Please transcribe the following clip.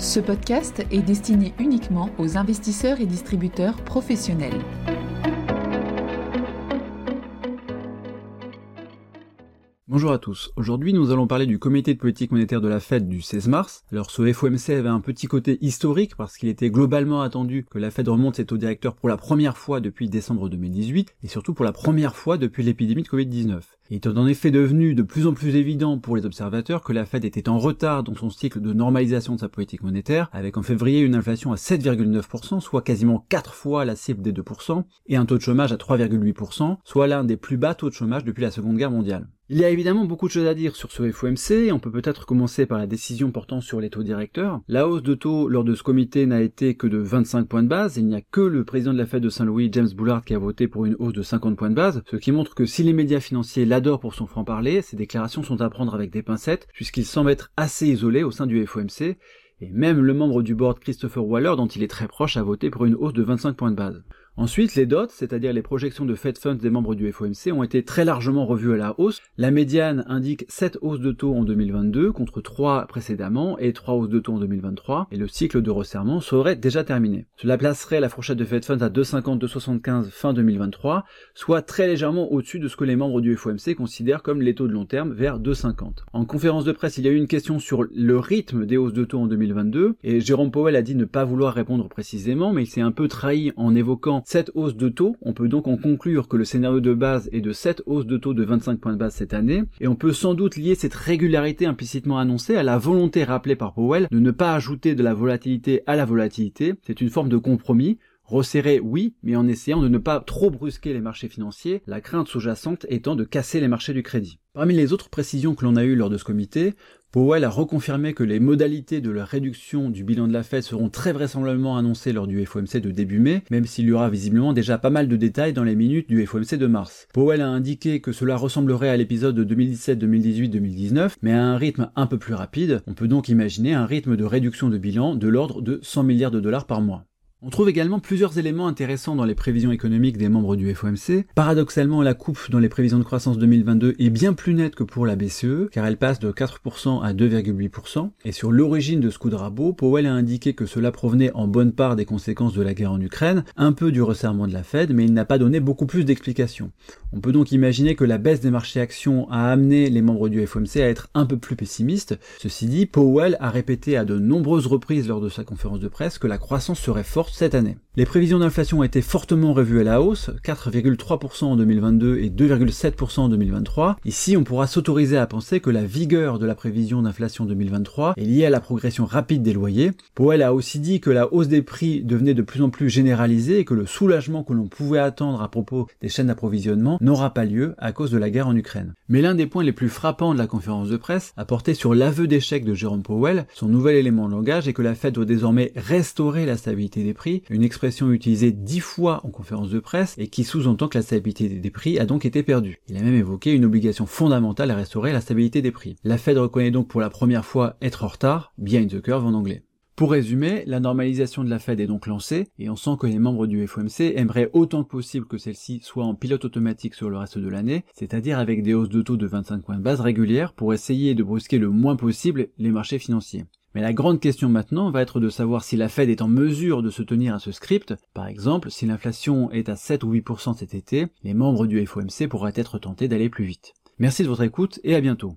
Ce podcast est destiné uniquement aux investisseurs et distributeurs professionnels. Bonjour à tous. Aujourd'hui, nous allons parler du comité de politique monétaire de la Fed du 16 mars. Alors, ce FOMC avait un petit côté historique parce qu'il était globalement attendu que la Fed remonte ses taux directeurs pour la première fois depuis décembre 2018 et surtout pour la première fois depuis l'épidémie de Covid-19. Il est en effet devenu de plus en plus évident pour les observateurs que la Fed était en retard dans son cycle de normalisation de sa politique monétaire, avec en février une inflation à 7,9%, soit quasiment 4 fois la cible des 2%, et un taux de chômage à 3,8%, soit l'un des plus bas taux de chômage depuis la Seconde Guerre mondiale. Il y a évidemment beaucoup de choses à dire sur ce FOMC, on peut peut-être commencer par la décision portant sur les taux directeurs. La hausse de taux lors de ce comité n'a été que de 25 points de base, il n'y a que le président de la Fed de Saint-Louis, James Bullard, qui a voté pour une hausse de 50 points de base, ce qui montre que si les médias financiers l'adorent pour son franc-parler, ces déclarations sont à prendre avec des pincettes, puisqu'il semble être assez isolé au sein du FOMC, et même le membre du board Christopher Waller, dont il est très proche, a voté pour une hausse de 25 points de base. Ensuite, les dots, c'est-à-dire les projections de Fed Funds des membres du FOMC, ont été très largement revues à la hausse. La médiane indique 7 hausses de taux en 2022 contre 3 précédemment et 3 hausses de taux en 2023, et le cycle de resserrement serait déjà terminé. Cela placerait la fourchette de Fed Funds à 2,50-2,75 fin 2023, soit très légèrement au-dessus de ce que les membres du FOMC considèrent comme les taux de long terme vers 2,50. En conférence de presse, il y a eu une question sur le rythme des hausses de taux en 2022, et Jérôme Powell a dit ne pas vouloir répondre précisément, mais il s'est un peu trahi en évoquant cette hausse de taux, on peut donc en conclure que le scénario de base est de 7 hausses de taux de 25 points de base cette année, et on peut sans doute lier cette régularité implicitement annoncée à la volonté rappelée par Powell de ne pas ajouter de la volatilité à la volatilité. C'est une forme de compromis, Resserrer, oui, mais en essayant de ne pas trop brusquer les marchés financiers, la crainte sous-jacente étant de casser les marchés du crédit. Parmi les autres précisions que l'on a eues lors de ce comité, Powell a reconfirmé que les modalités de la réduction du bilan de la Fed seront très vraisemblablement annoncées lors du FOMC de début mai, même s'il y aura visiblement déjà pas mal de détails dans les minutes du FOMC de mars. Powell a indiqué que cela ressemblerait à l'épisode de 2017, 2018, 2019, mais à un rythme un peu plus rapide. On peut donc imaginer un rythme de réduction de bilan de l'ordre de 100 milliards de dollars par mois. On trouve également plusieurs éléments intéressants dans les prévisions économiques des membres du FOMC. Paradoxalement, la coupe dans les prévisions de croissance 2022 est bien plus nette que pour la BCE, car elle passe de 4% à 2,8%. Et sur l'origine de ce coup de rabot, Powell a indiqué que cela provenait en bonne part des conséquences de la guerre en Ukraine, un peu du resserrement de la Fed, mais il n'a pas donné beaucoup plus d'explications. On peut donc imaginer que la baisse des marchés actions a amené les membres du FOMC à être un peu plus pessimistes. Ceci dit, Powell a répété à de nombreuses reprises lors de sa conférence de presse que la croissance serait forte cette année. Les prévisions d'inflation ont été fortement revues à la hausse, 4,3% en 2022 et 2,7% en 2023. Ici, on pourra s'autoriser à penser que la vigueur de la prévision d'inflation 2023 est liée à la progression rapide des loyers. Powell a aussi dit que la hausse des prix devenait de plus en plus généralisée et que le soulagement que l'on pouvait attendre à propos des chaînes d'approvisionnement n'aura pas lieu à cause de la guerre en Ukraine. Mais l'un des points les plus frappants de la conférence de presse a porté sur l'aveu d'échec de Jérôme Powell. Son nouvel élément de langage est que la Fed doit désormais restaurer la stabilité des une expression utilisée dix fois en conférence de presse et qui sous-entend que la stabilité des prix a donc été perdue. Il a même évoqué une obligation fondamentale à restaurer la stabilité des prix. La Fed reconnaît donc pour la première fois être en retard, behind the curve en anglais. Pour résumer, la normalisation de la Fed est donc lancée, et on sent que les membres du FOMC aimeraient autant que possible que celle-ci soit en pilote automatique sur le reste de l'année, c'est-à-dire avec des hausses de taux de 25 points de base régulières pour essayer de brusquer le moins possible les marchés financiers. Mais la grande question maintenant va être de savoir si la Fed est en mesure de se tenir à ce script. Par exemple, si l'inflation est à 7 ou 8% cet été, les membres du FOMC pourraient être tentés d'aller plus vite. Merci de votre écoute et à bientôt.